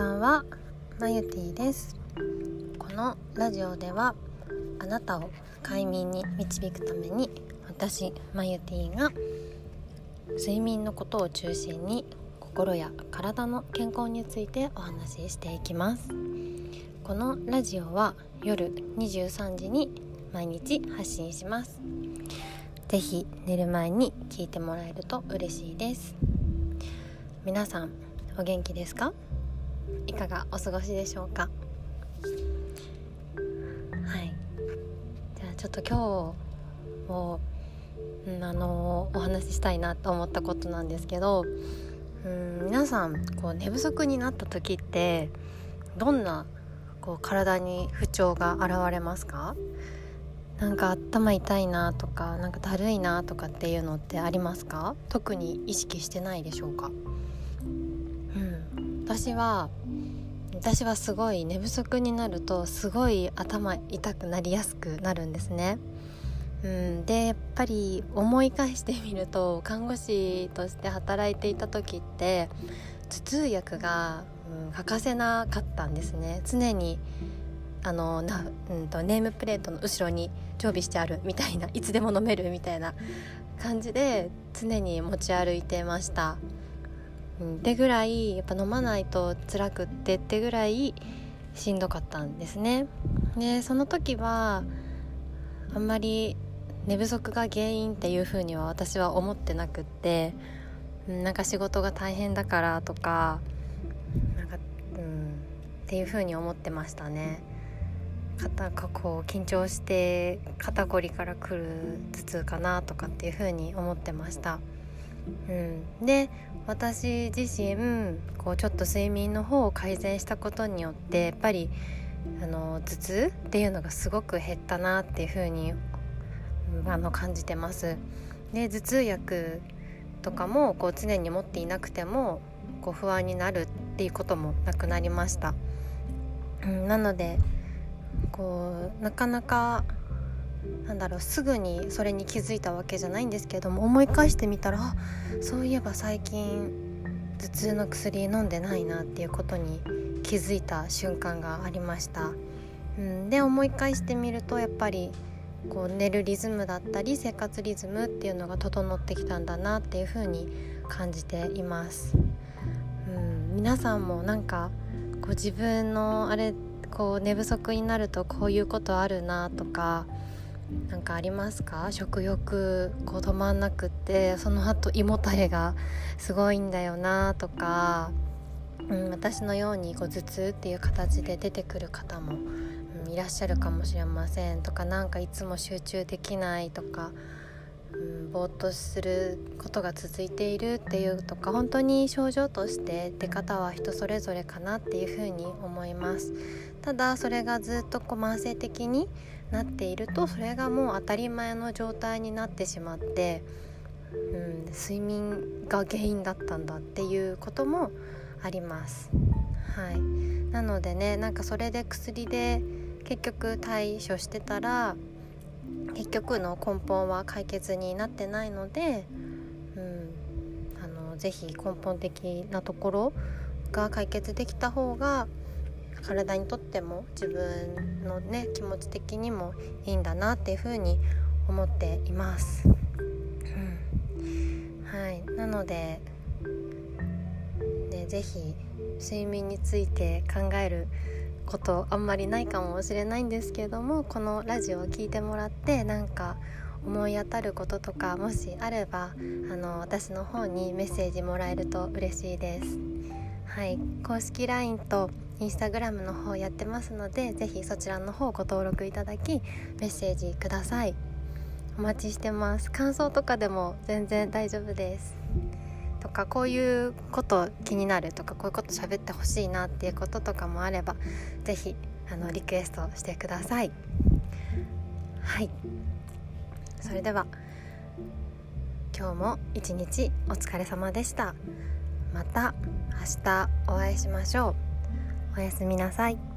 ばんはまゆティです。このラジオではあなたを快眠に導くために私まゆティが睡眠のことを中心に心や体の健康についてお話ししていきます。このラジオは夜23時に毎日発信します。ぜひ寝る前に聞いてもらえると嬉しいです。皆さんお元気ですか？がお過ごしでしょうか。はい。じゃあちょっと今日も、うん、あのお話ししたいなと思ったことなんですけどうん皆さんこう寝不足になった時ってどんなこう体に不調が現れますか？なんか頭痛いなとかなんかだるいなとかっていうのってありますか？特に意識してないでしょうか？うん。私は私はすごい寝不足になるとすごい頭痛くなりやすくなるんですね。うん、でやっぱり思い返してみると 看護師として働いていた時って頭痛薬が、うん、欠かせなかったんですね常にあのな、うんと、ネームプレートの後ろに常備してあるみたいないつでも飲めるみたいな感じで常に持ち歩いてました。うん、ってぐらいやっぱ飲まないと辛くってってぐらいしんどかったんですね。でその時はあんまり寝不足が原因っていうふうには私は思ってなくって、なんか仕事が大変だからとかなんか、うん、っていうふうに思ってましたね。肩がこう緊張して肩こりからくる頭痛かなとかっていうふうに思ってました。うん、で私自身こうちょっと睡眠の方を改善したことによってやっぱりあの頭痛っていうのがすごく減ったなっていうふうにあの感じてます。で頭痛薬とかもこう常に持っていなくてもこう不安になるっていうこともなくなりました。うん、なのでこうなかなかなんだろうすぐにそれに気づいたわけじゃないんですけども思い返してみたらそういえば最近頭痛の薬飲んでないなっていうことに気づいた瞬間がありました。うん、で思い返してみるとやっぱりこう寝るリズムだったり生活リズムっていうのが整ってきたんだなっていうふうに感じています。うん、皆さんもなんかこう自分のあれこう寝不足になるとこういうことあるなとか何かありますか？食欲こう止まんなくってその後胃もたれがすごいんだよなとか、うん、私のようにこう頭痛っていう形で出てくる方も、うん、いらっしゃるかもしれませんとか何かいつも集中できないとか、ぼーっとすることが続いているっていうとか本当に症状として出方は人それぞれかなっていうふうに思いますただそれがずっとこう慢性的になっているとそれがもう当たり前の状態になってしまって、うん、睡眠が原因だったんだっていうこともあります。はい、なのでねなんかそれで薬で結局対処してたら結局の根本は解決になってないので、うん、あのぜひ根本的なところが解決できた方が体にとっても自分のね気持ち的にもいいんだなっていうふうに思っています。うん、はいなのでで是非睡眠について考えることあんまりないかもしれないんですけれどもこのラジオを聴いてもらってなんか思い当たることとかもしあればあの私の方にメッセージもらえると嬉しいです。はい。公式 LINE とインスタグラムの方やってますので是非そちらの方ご登録いただきメッセージください。お待ちしてます。感想とかでも全然大丈夫です。とかこういうこと気になるとかこういうこと喋ってほしいなっていうこととかもあれば是非あのリクエストしてください。はい。それでは今日も一日お疲れ様でした。また明日お会いしましょう。おやすみなさい。